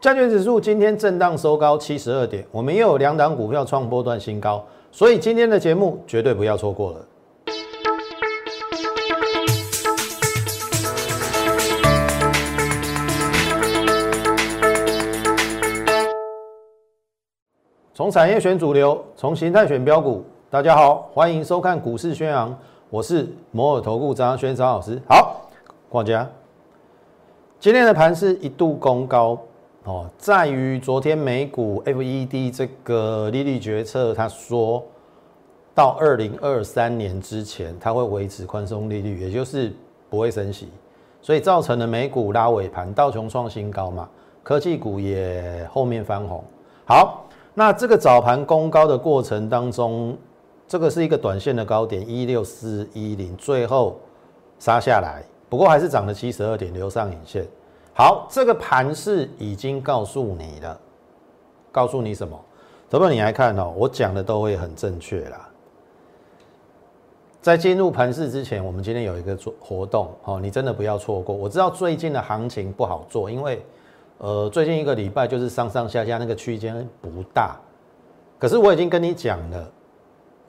加权指数今天震荡收高七十二点，我们又有两档股票创波段新高，所以今天的节目绝对不要错过了。从产业选主流，从形态选标股。大家好，欢迎收看股市宣扬，我是摩尔投顾张轩张老师。好，大家，今天的盘是一度攻高哦，在于昨天美股 FED 这个利率决策，他说到二零二三年之前，它会维持宽松利率，也就是不会升息，所以造成了美股拉尾盘，道琼创新高嘛，科技股也后面翻红。好，那这个早盘攻高的过程当中。这个是一个短线的高点一六四一零，最后杀下来，不过还是涨了七十二点，留上影线。好，这个盘势已经告诉你了，告诉你什么？怎么你来看哦？我讲的都会很正确啦。在进入盘市之前，我们今天有一个做活动，哦，你真的不要错过。我知道最近的行情不好做，因为呃，最近一个礼拜就是上上下下那个区间不大，可是我已经跟你讲了。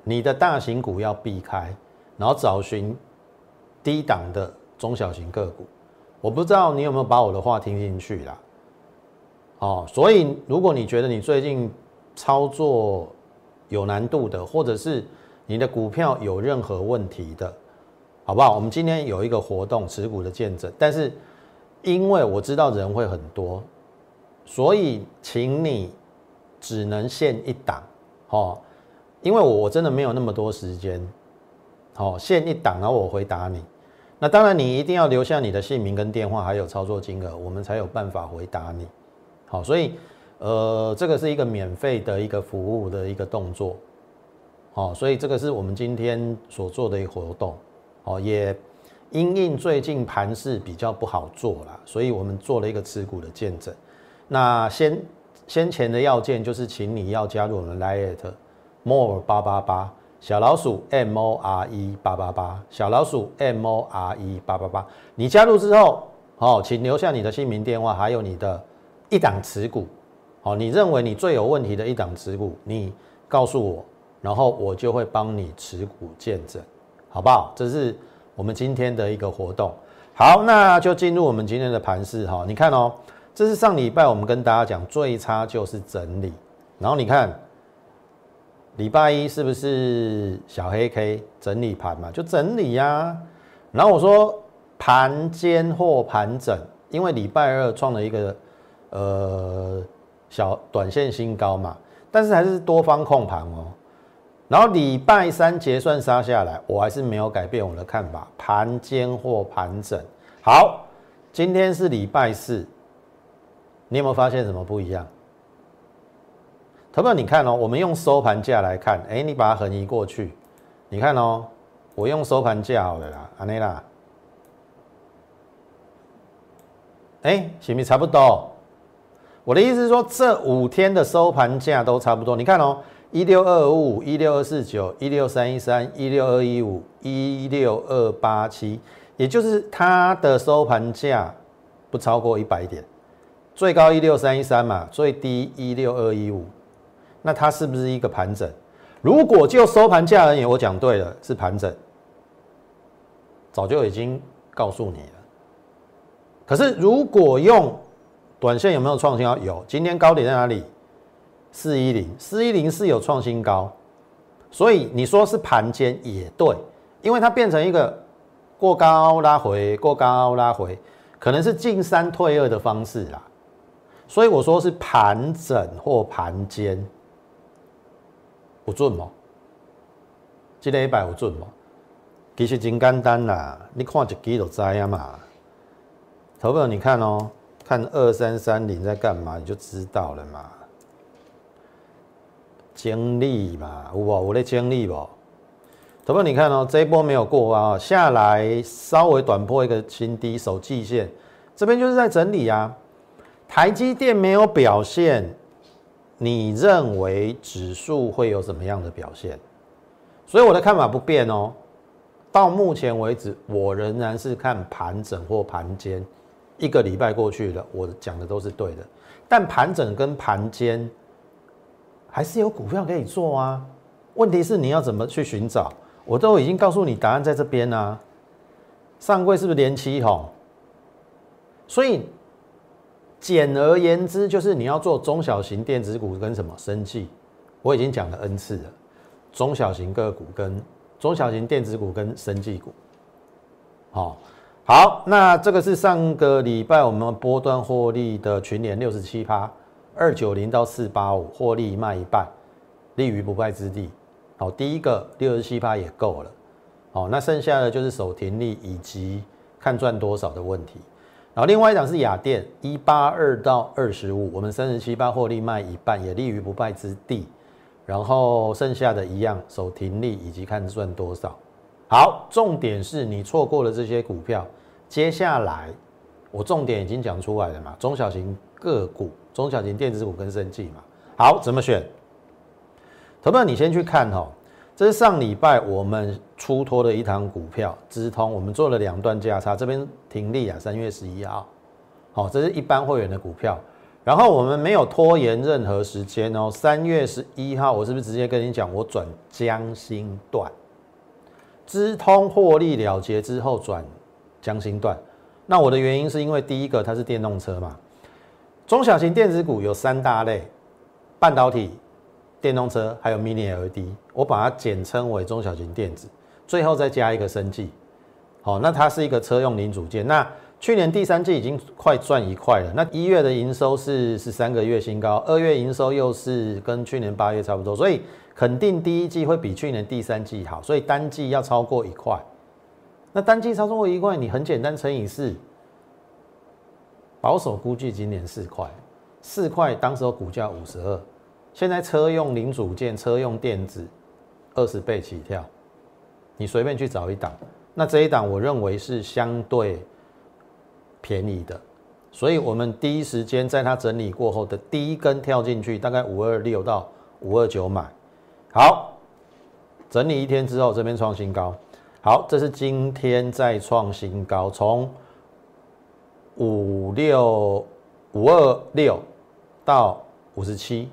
你的大型股要避开，然后找寻低档的中小型个股。我不知道你有没有把我的话听进去啦。哦，所以如果你觉得你最近操作有难度的，或者是你的股票有任何问题的，好不好？我们今天有一个活动持股的见证，但是因为我知道人会很多，所以请你只能限一档，哦。因为我我真的没有那么多时间，好，限一档，然后我回答你。那当然，你一定要留下你的姓名跟电话，还有操作金额，我们才有办法回答你。好，所以呃，这个是一个免费的一个服务的一个动作。好，所以这个是我们今天所做的一个活动。好，也因应最近盘势比较不好做了，所以我们做了一个持股的见证。那先先前的要件就是，请你要加入我们 Lite。more 八八八小老鼠 m o r e 八八八小老鼠 m o r e 八八八，你加入之后，好，请留下你的姓名、电话，还有你的一档持股，好，你认为你最有问题的一档持股，你告诉我，然后我就会帮你持股见证，好不好？这是我们今天的一个活动。好，那就进入我们今天的盘势哈。你看哦，这是上礼拜我们跟大家讲最差就是整理，然后你看。礼拜一是不是小黑 K 整理盘嘛？就整理呀。然后我说盘间或盘整，因为礼拜二创了一个呃小短线新高嘛，但是还是多方控盘哦。然后礼拜三结算杀下来，我还是没有改变我的看法，盘间或盘整。好，今天是礼拜四，你有没有发现什么不一样？投票，你看哦，我们用收盘价来看，哎，你把它横移过去，你看哦，我用收盘价好了啦，安内啦，哎，行不是差不多？我的意思是说，这五天的收盘价都差不多。你看哦，一六二五、一六二四九、一六三一三、一六二一五、一六二八七，也就是它的收盘价不超过一百点，最高一六三一三嘛，最低一六二一五。那它是不是一个盘整？如果就收盘价而言，我讲对了，是盘整，早就已经告诉你了。可是如果用短线有没有创新高？有，今天高点在哪里？四一零，四一零是有创新高，所以你说是盘间也对，因为它变成一个过高拉回，过高拉回，可能是进三退二的方式啦。所以我说是盘整或盘间。有准吗？这礼拜有准吗？其实真简单啦，你看一支就知啊嘛。投票你看哦，看二三三零在干嘛，你就知道了嘛。经历嘛，有无？有咧经历不？投票你看哦，这一波没有过啊，下来稍微短破一个新低，守季线，这边就是在整理啊。台积电没有表现。你认为指数会有什么样的表现？所以我的看法不变哦。到目前为止，我仍然是看盘整或盘间一个礼拜过去了，我讲的都是对的。但盘整跟盘间还是有股票可以做啊。问题是你要怎么去寻找？我都已经告诉你答案在这边啊。上柜是不是连七红？所以简而言之，就是你要做中小型电子股跟什么生计，我已经讲了 N 次了。中小型个股跟中小型电子股跟生技股，好，好，那这个是上个礼拜我们波段获利的群联六十七趴，二九零到四八五获利卖一半，立于不败之地。好，第一个六十七趴也够了。好，那剩下的就是守停利以及看赚多少的问题。然后另外一档是雅电一八二到二十五，我们三十七八获利卖一半，也立于不败之地。然后剩下的一样守停利以及看赚多少。好，重点是你错过了这些股票，接下来我重点已经讲出来了嘛，中小型个股、中小型电子股跟生技嘛。好，怎么选？投票你先去看哈，这是上礼拜我们出脱的一堂股票，资通，我们做了两段价差，这边停利啊，三月十一号。好，这是一般会员的股票。然后我们没有拖延任何时间哦。三月十一号，我是不是直接跟你讲，我转江心段，资通获利了结之后转江心段？那我的原因是因为第一个它是电动车嘛，中小型电子股有三大类：半导体、电动车，还有 Mini LED。我把它简称为中小型电子，最后再加一个生技。好，那它是一个车用零组件。那去年第三季已经快赚一块了，那一月的营收是是三个月新高，二月营收又是跟去年八月差不多，所以肯定第一季会比去年第三季好，所以单季要超过一块。那单季超过一块，你很简单乘以四，保守估计今年四块，四块当时候股价五十二，现在车用零组件、车用电子二十倍起跳，你随便去找一档，那这一档我认为是相对。便宜的，所以我们第一时间在它整理过后的第一根跳进去，大概五二六到五二九买。好，整理一天之后，这边创新高。好，这是今天再创新高，从五六五二六到五十七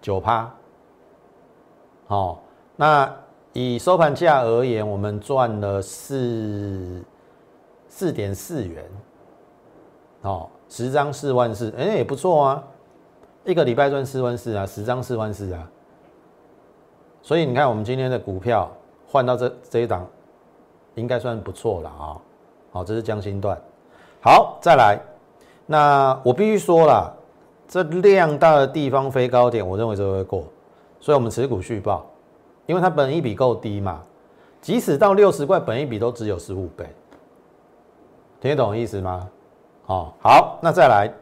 九。趴。好，那以收盘价而言，我们赚了四。四点四元，哦，十张四万四，哎，也不错啊，一个礼拜赚四万四啊，十张四万四啊，所以你看我们今天的股票换到这这一档，应该算不错了啊，好，这是江心段，好，再来，那我必须说了，这量大的地方飞高点，我认为这会过，所以我们持股续报，因为它本益比够低嘛，即使到六十块，本益比都只有十五倍。听得懂意思吗？好，好，那再来，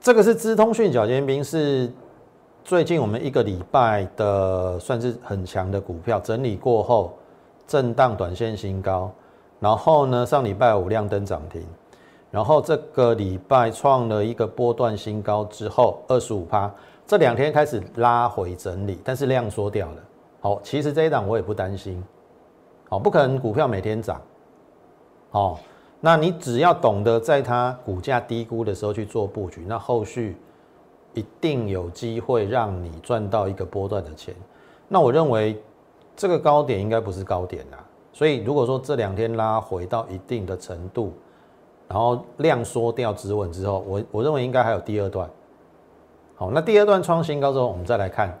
这个是资通讯小尖兵，是最近我们一个礼拜的算是很强的股票，整理过后震荡短线新高，然后呢上礼拜五亮灯涨停，然后这个礼拜创了一个波段新高之后二十五趴，这两天开始拉回整理，但是量缩掉了。好，其实这一档我也不担心，好，不可能股票每天涨。哦，那你只要懂得在它股价低估的时候去做布局，那后续一定有机会让你赚到一个波段的钱。那我认为这个高点应该不是高点啦，所以如果说这两天拉回到一定的程度，然后量缩掉止稳之后，我我认为应该还有第二段。好，那第二段创新高之后，我们再来看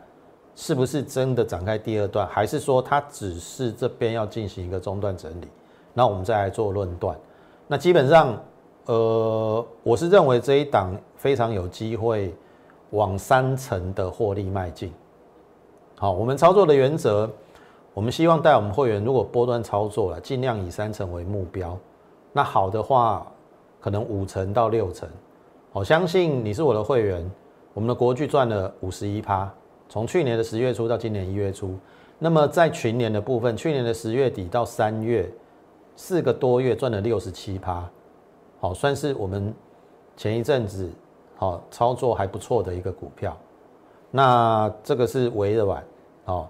是不是真的展开第二段，还是说它只是这边要进行一个中段整理。那我们再来做论断。那基本上，呃，我是认为这一档非常有机会往三成的获利迈进。好，我们操作的原则，我们希望带我们会员，如果波段操作了，尽量以三成为目标。那好的话，可能五成到六成。我相信你是我的会员，我们的国巨赚了五十一趴，从去年的十月初到今年一月初。那么在群年的部分，去年的十月底到三月。四个多月赚了六十七趴，好，算是我们前一阵子好操作还不错的一个股票。那这个是微软，好，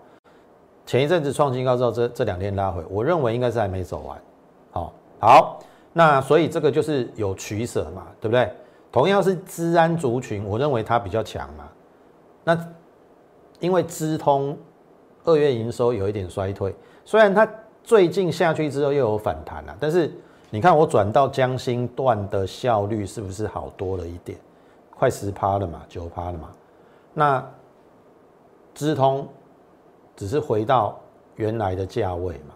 前一阵子创新高之后，这这两天拉回，我认为应该是还没走完。好，好，那所以这个就是有取舍嘛，对不对？同样是资安族群，我认为它比较强嘛。那因为资通二月营收有一点衰退，虽然它最近下去之后又有反弹了，但是你看我转到江心段的效率是不是好多了一点？快十趴了嘛，九趴了嘛。那资通只是回到原来的价位嘛，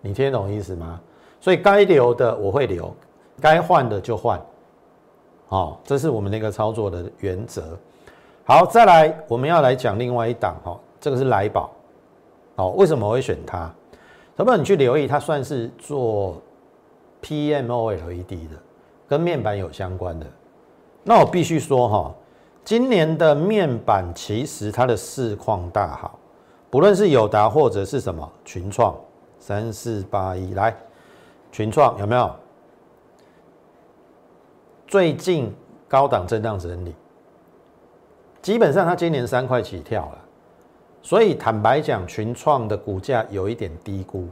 你听懂意思吗？所以该留的我会留，该换的就换。好，这是我们那个操作的原则。好，再来我们要来讲另外一档哈，这个是来宝。好，为什么我会选它？什么？你去留意，它算是做 PMOLED 的，跟面板有相关的。那我必须说哈，今年的面板其实它的市况大好，不论是友达或者是什么群创三四八一来，群创有没有？最近高档震荡整理，基本上它今年三块起跳了，所以坦白讲，群创的股价有一点低估。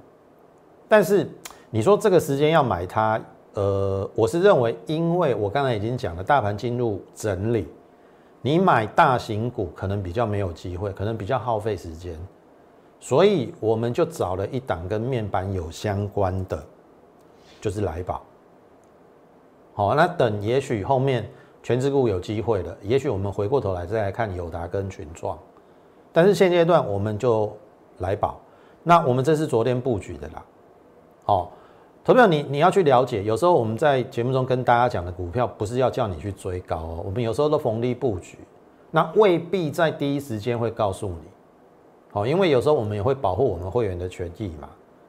但是你说这个时间要买它，呃，我是认为，因为我刚才已经讲了，大盘进入整理，你买大型股可能比较没有机会，可能比较耗费时间，所以我们就找了一档跟面板有相关的，就是来宝。好，那等也许后面全职股有机会了，也许我们回过头来再来看友达跟群创，但是现阶段我们就来宝。那我们这是昨天布局的啦。好，投票你你要去了解，有时候我们在节目中跟大家讲的股票，不是要叫你去追高哦，我们有时候都逢低布局，那未必在第一时间会告诉你。好，因为有时候我们也会保护我们会员的权益嘛，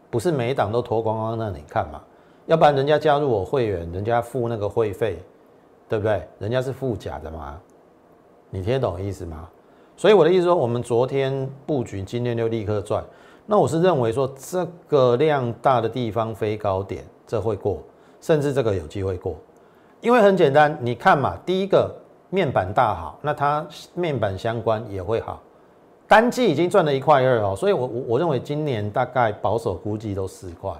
不是每一档都脱光光让你看嘛。要不然人家加入我会员，人家付那个会费，对不对？人家是付假的嘛，你听得懂意思吗？所以我的意思说，我们昨天布局，今天就立刻赚。那我是认为说，这个量大的地方飞高点，这会过，甚至这个有机会过。因为很简单，你看嘛，第一个面板大好，那它面板相关也会好。单季已经赚了一块二哦，所以我我我认为今年大概保守估计都四块。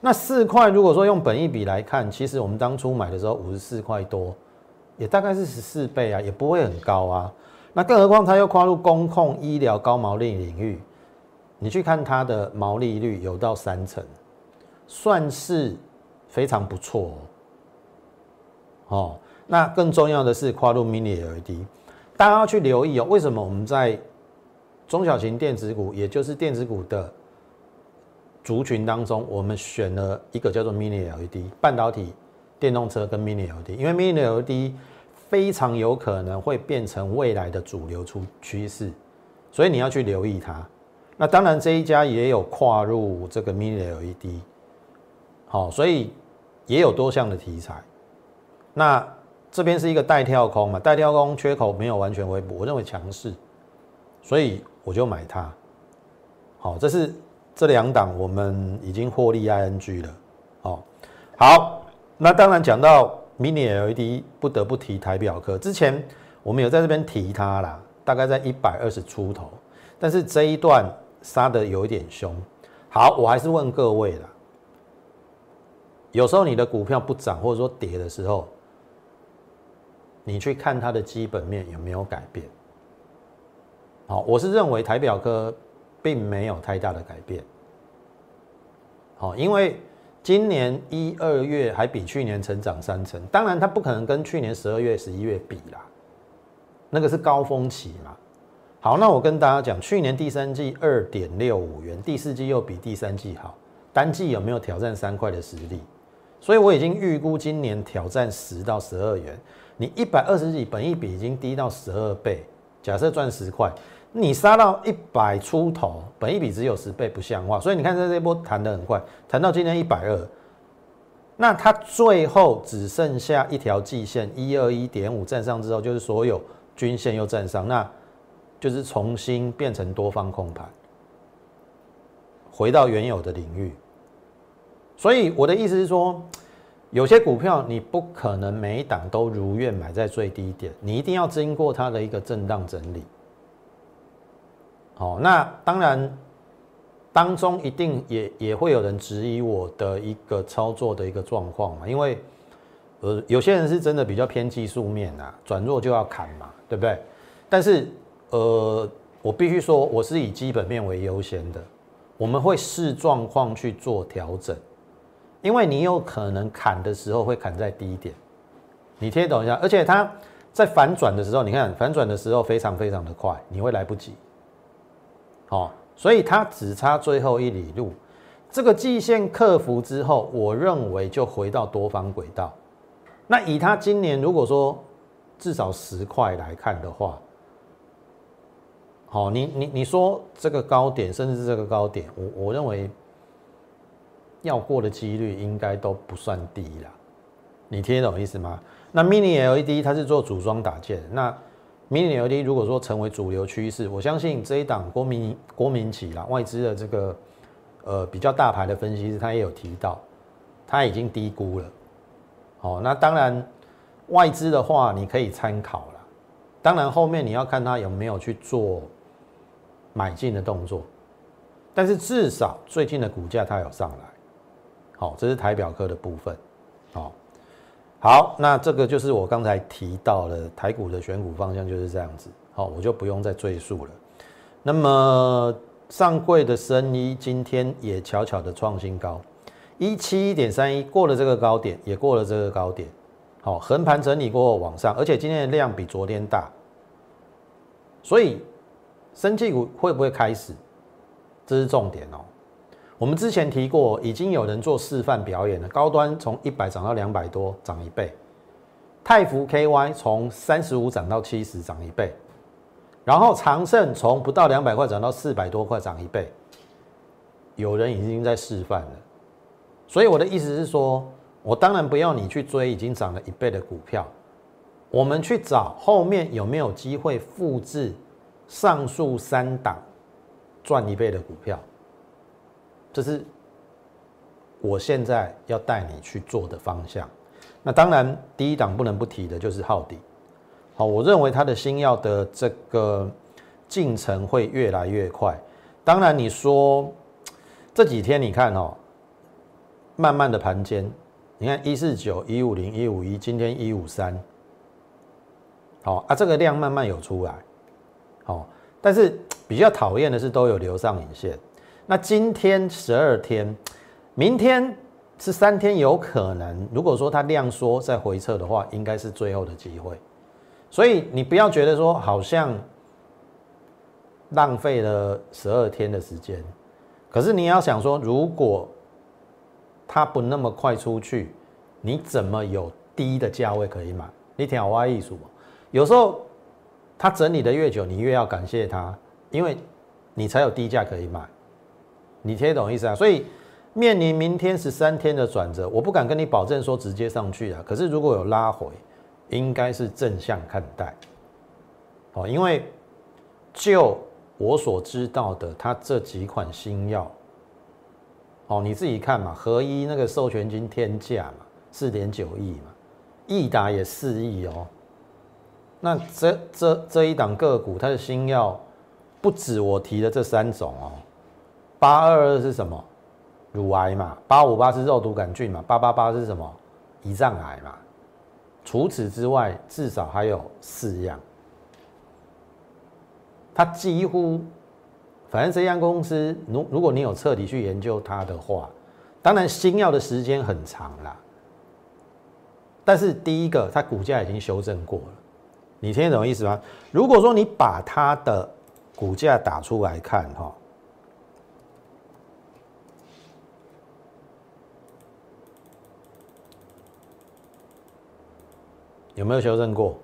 那四块，如果说用本益比来看，其实我们当初买的时候五十四块多，也大概是十四倍啊，也不会很高啊。那更何况它又跨入公控医疗高毛利领域，你去看它的毛利率有到三成，算是非常不错哦。哦，那更重要的是跨入 Mini LED，大家要去留意哦。为什么我们在中小型电子股，也就是电子股的？族群当中，我们选了一个叫做 Mini LED 半导体电动车跟 Mini LED，因为 Mini LED 非常有可能会变成未来的主流出趋势，所以你要去留意它。那当然这一家也有跨入这个 Mini LED，好，所以也有多项的题材。那这边是一个带跳空嘛，带跳空缺口没有完全回补，我认为强势，所以我就买它。好，这是。这两档我们已经获利 ing 了，哦，好，那当然讲到 mini LED，不得不提台表科。之前我们有在这边提它啦，大概在一百二十出头，但是这一段杀的有一点凶。好，我还是问各位啦，有时候你的股票不涨或者说跌的时候，你去看它的基本面有没有改变？好，我是认为台表科。并没有太大的改变，好，因为今年一二月还比去年成长三成，当然它不可能跟去年十二月、十一月比啦，那个是高峰期嘛。好，那我跟大家讲，去年第三季二点六五元，第四季又比第三季好，单季有没有挑战三块的实力？所以我已经预估今年挑战十到十二元。你一百二十几本一比已经低到十二倍，假设赚十块。你杀到一百出头，本一比只有十倍，不像话。所以你看，在这波弹得很快，弹到今天一百二，那它最后只剩下一条季线一二一点五站上之后，就是所有均线又站上，那就是重新变成多方控盘，回到原有的领域。所以我的意思是说，有些股票你不可能每一档都如愿买在最低点，你一定要经过它的一个震荡整理。好，那当然，当中一定也也会有人质疑我的一个操作的一个状况嘛，因为呃有些人是真的比较偏技术面啊，转弱就要砍嘛，对不对？但是呃我必须说，我是以基本面为优先的，我们会视状况去做调整，因为你有可能砍的时候会砍在低点，你听懂一下，而且它在反转的时候，你看反转的时候非常非常的快，你会来不及，好。所以它只差最后一里路，这个季线克服之后，我认为就回到多方轨道。那以它今年如果说至少十块来看的话，好，你你你说这个高点，甚至是这个高点，我我认为要过的几率应该都不算低了。你听懂意思吗？那 Mini LED 它是做组装打件，那。Mini LED 如果说成为主流趋势，我相信这一档国民国民企啦，外资的这个呃比较大牌的分析师，他也有提到，他已经低估了。好，那当然外资的话你可以参考了，当然后面你要看他有没有去做买进的动作，但是至少最近的股价它有上来。好，这是台表科的部分。好。那这个就是我刚才提到了台股的选股方向就是这样子，好，我就不用再赘述了。那么上柜的深一今天也悄悄的创新高，一七一点三一过了这个高点，也过了这个高点，好，横盘整理过后往上，而且今天的量比昨天大，所以生气股会不会开始？这是重点哦。我们之前提过，已经有人做示范表演了。高端从一百涨到两百多，涨一倍；泰福 KY 从三十五涨到七十，涨一倍；然后长盛从不到两百块涨到四百多块，涨一倍。有人已经在示范了，所以我的意思是说，我当然不要你去追已经涨了一倍的股票，我们去找后面有没有机会复制上述三档赚一倍的股票。这是我现在要带你去做的方向。那当然，第一档不能不提的就是浩迪。好，我认为它的新药的这个进程会越来越快。当然，你说这几天你看哦，慢慢的盘间，你看一四九、一五零、一五一，今天一五三，好啊，这个量慢慢有出来。好，但是比较讨厌的是都有留上影线。那今天十二天，明天是三天，有可能。如果说它量缩再回撤的话，应该是最后的机会。所以你不要觉得说好像浪费了十二天的时间，可是你要想说，如果它不那么快出去，你怎么有低的价位可以买？你听好挖艺术有时候它整理的越久，你越要感谢它，因为你才有低价可以买。你听懂意思啊？所以面临明天十三天的转折，我不敢跟你保证说直接上去啊。可是如果有拉回，应该是正向看待。哦，因为就我所知道的，它这几款新药，哦，你自己看嘛，合一那个授权金天价嘛，四点九亿嘛，益达也四亿哦。那这这这一档个股，它的新药不止我提的这三种哦。八二二是什么？乳癌嘛。八五八是肉毒杆菌嘛。八八八是什么？胰脏癌嘛。除此之外，至少还有四样。它几乎，反正这家公司，如如果你有彻底去研究它的话，当然新药的时间很长啦。但是第一个，它股价已经修正过了。你听懂意思吗？如果说你把它的股价打出来看，哈。有没有修正过？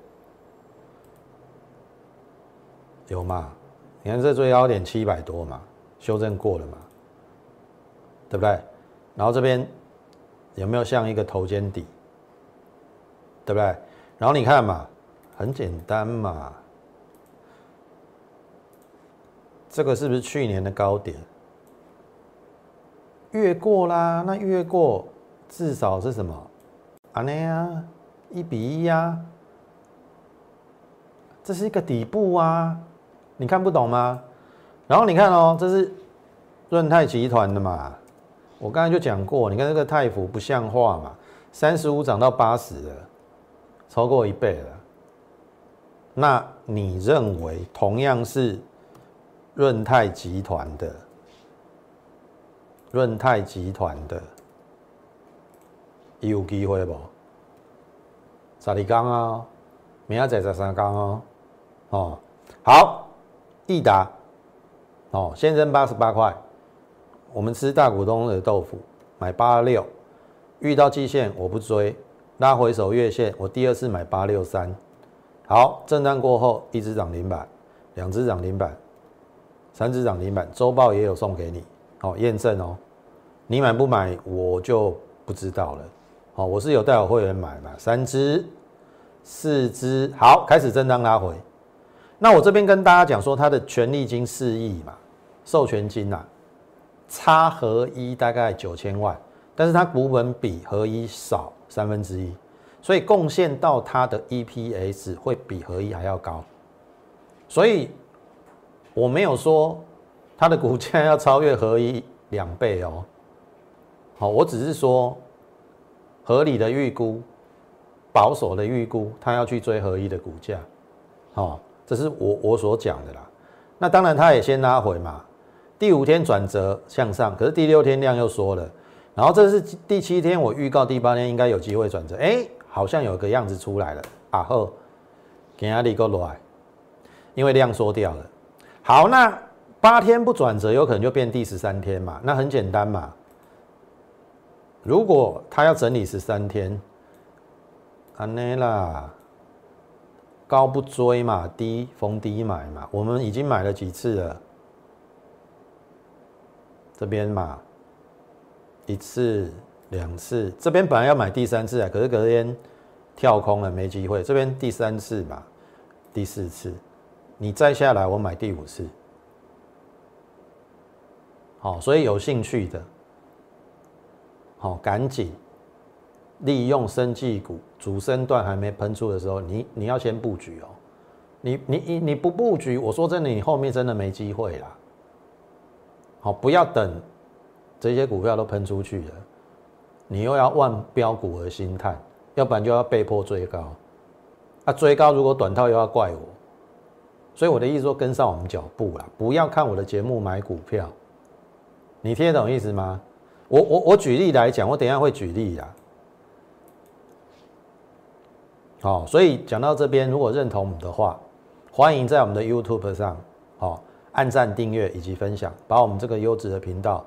有嘛？你看这最高点七百多嘛，修正过了嘛，对不对？然后这边有没有像一个头肩底？对不对？然后你看嘛，很简单嘛，这个是不是去年的高点？越过啦，那越过至少是什么？啊那呀。一比一呀，这是一个底部啊，你看不懂吗？然后你看哦，这是润泰集团的嘛，我刚才就讲过，你看这个泰福不像话嘛，三十五涨到八十了，超过一倍了。那你认为同样是润泰集团的，润泰集团的有机会不？十二刚啊，明仔载十三刚哦，哦，好，益达，哦，先增八十八块，我们吃大股东的豆腐，买八六，遇到季线我不追，拉回手月线，我第二次买八六三。好，震荡过后，一只涨停板，两只涨停板，三只涨停板，周报也有送给你，好验证哦。你买不买，我就不知道了。好，我是有带我会员买嘛，三只、四只，好，开始震荡拉回。那我这边跟大家讲说，它的权利金四亿嘛，授权金呐，差合一大概九千万，但是它股本比合一少三分之一。所以贡献到它的 EPS 会比合一还要高，所以我没有说它的股价要超越合一两倍哦。好，我只是说合理的预估、保守的预估，他要去追合一的股价。好，这是我我所讲的啦。那当然，他也先拉回嘛。第五天转折向上，可是第六天量又缩了，然后这是第七天，我预告第八天应该有机会转折。哎。好像有个样子出来了，啊后，给压力够来，因为量缩掉了。好，那八天不转折，有可能就变第十三天嘛？那很简单嘛。如果他要整理十三天，安内啦，高不追嘛，低逢低买嘛。我们已经买了几次了，这边嘛，一次。两次，这边本来要买第三次啊，可是隔天跳空了，没机会。这边第三次嘛，第四次，你再下来我买第五次。好，所以有兴趣的，好，赶紧利用生技股主升段还没喷出的时候，你你要先布局哦。你你你你不布局，我说真的，你后面真的没机会啦。好，不要等这些股票都喷出去了。你又要万标股而心态，要不然就要被迫追高。啊，追高如果短套又要怪我，所以我的意思说跟上我们脚步啦，不要看我的节目买股票。你听得懂意思吗？我我我举例来讲，我等下会举例啦。好，所以讲到这边，如果认同我们的话，欢迎在我们的 YouTube 上，好按赞、订阅以及分享，把我们这个优质的频道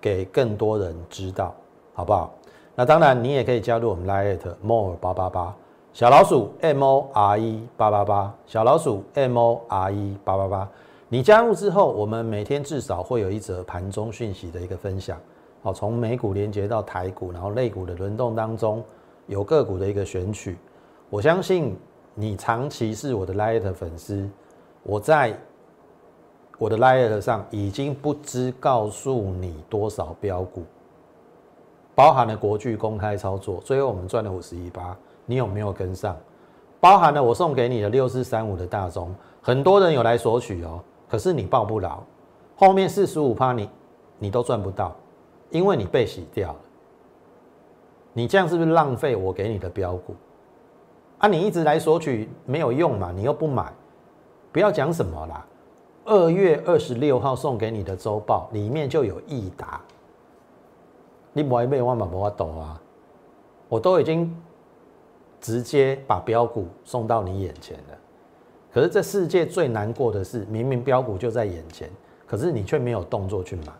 给更多人知道。好不好？那当然，你也可以加入我们 Lite More 八八八小老鼠 M O R E 八八八小老鼠 M O R E 八八八。你加入之后，我们每天至少会有一则盘中讯息的一个分享。好，从美股连接到台股，然后类股的轮动当中，有个股的一个选取。我相信你长期是我的 Lite 粉丝，我在我的 Lite 上已经不知告诉你多少标股。包含了国巨公开操作，最后我们赚了五十一八，你有没有跟上？包含了我送给你的六四三五的大中，很多人有来索取哦，可是你报不牢，后面四十五趴你你都赚不到，因为你被洗掉了。你这样是不是浪费我给你的标股？啊，你一直来索取没有用嘛，你又不买，不要讲什么啦。二月二十六号送给你的周报里面就有益达。你买咩我嘛无法度啊！我都已经直接把标股送到你眼前了。可是这世界最难过的是，明明标股就在眼前，可是你却没有动作去买。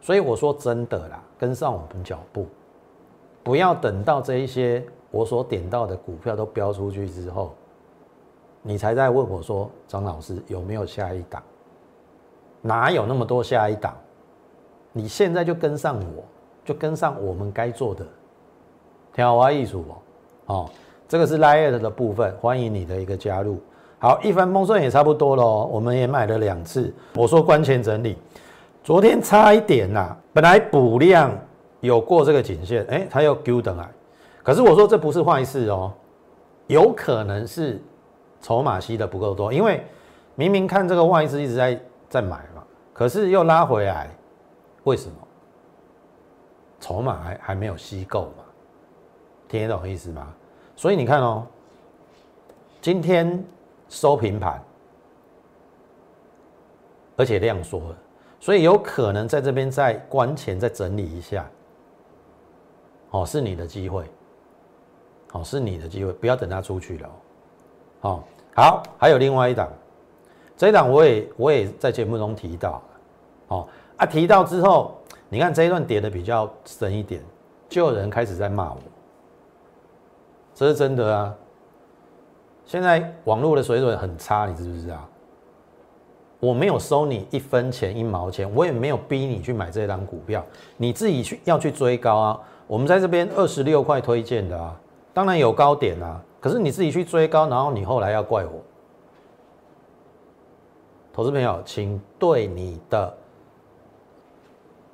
所以我说真的啦，跟上我们脚步，不要等到这一些我所点到的股票都标出去之后，你才在问我说：“张老师有没有下一档？”哪有那么多下一档？你现在就跟上我。就跟上我们该做的，调华艺术哦，哦，这个是 Lite 的部分，欢迎你的一个加入。好，一帆风顺也差不多喽，我们也买了两次。我说关前整理，昨天差一点呐，本来补量有过这个颈线，哎，它又丢等来。可是我说这不是坏事哦，有可能是筹码吸的不够多，因为明明看这个外资一直在在买嘛，可是又拉回来。为什么？筹码还还没有吸够嘛？听得懂意思吗？所以你看哦，今天收平盘，而且量缩了，所以有可能在这边在关前再整理一下。哦，是你的机会，哦，是你的机会，不要等他出去了。哦，好，还有另外一档，这一档我也我也在节目中提到，哦啊，提到之后，你看这一段跌的比较深一点，就有人开始在骂我，这是真的啊。现在网络的水准很差，你知不知道？我没有收你一分钱一毛钱，我也没有逼你去买这张股票，你自己去要去追高啊。我们在这边二十六块推荐的啊，当然有高点啊，可是你自己去追高，然后你后来要怪我。投资朋友，请对你的，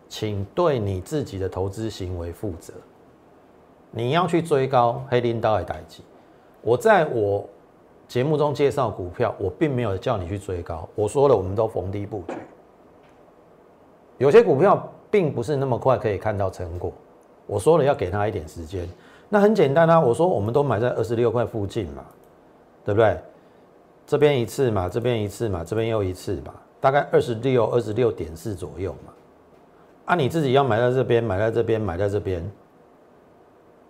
请对你自己的投资行为负责。你要去追高黑林刀的代级，我在我节目中介绍股票，我并没有叫你去追高，我说了，我们都逢低布局。有些股票并不是那么快可以看到成果。我说了要给他一点时间，那很简单啊。我说我们都买在二十六块附近嘛，对不对？这边一次嘛，这边一次嘛，这边又一次嘛，大概二十六、二十六点四左右嘛。啊，你自己要买在这边，买在这边，买在这边，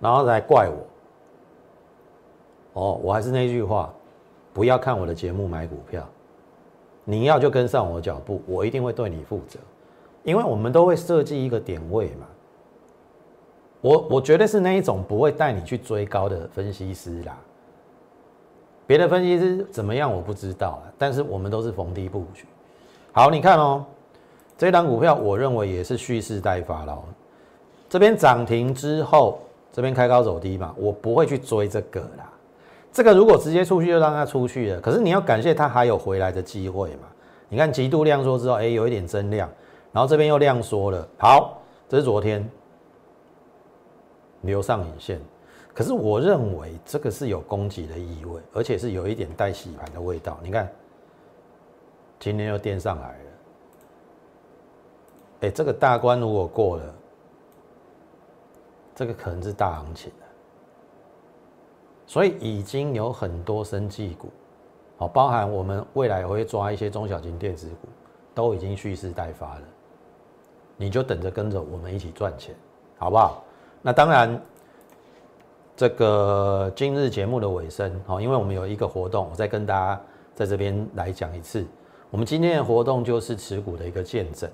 然后来怪我。哦，我还是那句话，不要看我的节目买股票，你要就跟上我脚步，我一定会对你负责，因为我们都会设计一个点位嘛。我我觉得是那一种不会带你去追高的分析师啦，别的分析师怎么样我不知道了，但是我们都是逢低布局。好，你看哦，这档股票我认为也是蓄势待发了。这边涨停之后，这边开高走低嘛，我不会去追这个啦。这个如果直接出去就让它出去了，可是你要感谢它还有回来的机会嘛。你看极度量缩之后，哎，有一点增量，然后这边又量缩了。好，这是昨天。留上影线，可是我认为这个是有攻击的意味，而且是有一点带洗盘的味道。你看，今天又垫上来了，哎，这个大关如果过了，这个可能是大行情所以已经有很多生技股，好，包含我们未来会抓一些中小型电子股，都已经蓄势待发了。你就等着跟着我们一起赚钱，好不好？那当然，这个今日节目的尾声，好，因为我们有一个活动，我再跟大家在这边来讲一次。我们今天的活动就是持股的一个见证，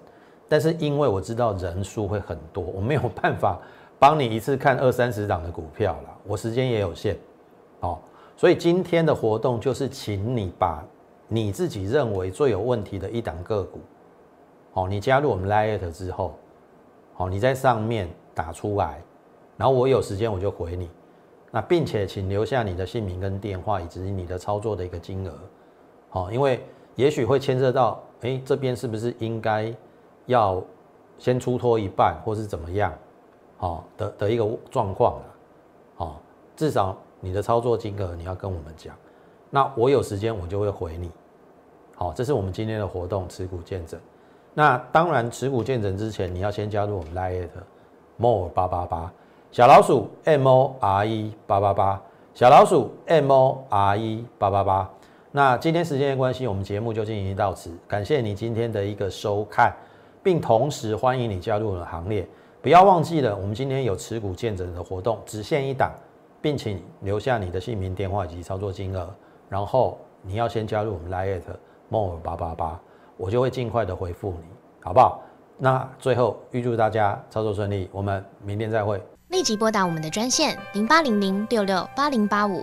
但是因为我知道人数会很多，我没有办法帮你一次看二三十档的股票了，我时间也有限，好，所以今天的活动就是请你把你自己认为最有问题的一档个股，好，你加入我们 Lite 之后，好，你在上面打出来。然后我有时间我就回你，那并且请留下你的姓名跟电话以及你的操作的一个金额，好，因为也许会牵涉到，哎，这边是不是应该要先出脱一半，或是怎么样，好，的的一个状况，好，至少你的操作金额你要跟我们讲，那我有时间我就会回你，好，这是我们今天的活动持股见证，那当然持股见证之前你要先加入我们 Lite More 八八八。小老鼠 M O R E 八八八，小老鼠 M O R E 八八八。那今天时间的关系，我们节目就进行到此。感谢你今天的一个收看，并同时欢迎你加入我的行列。不要忘记了，我们今天有持股见证的活动，只限一档，并请留下你的姓名、电话以及操作金额。然后你要先加入我们 Lite More 八八八，我就会尽快的回复你，好不好？那最后预祝大家操作顺利，我们明天再会。立即拨打我们的专线零八零零六六八零八五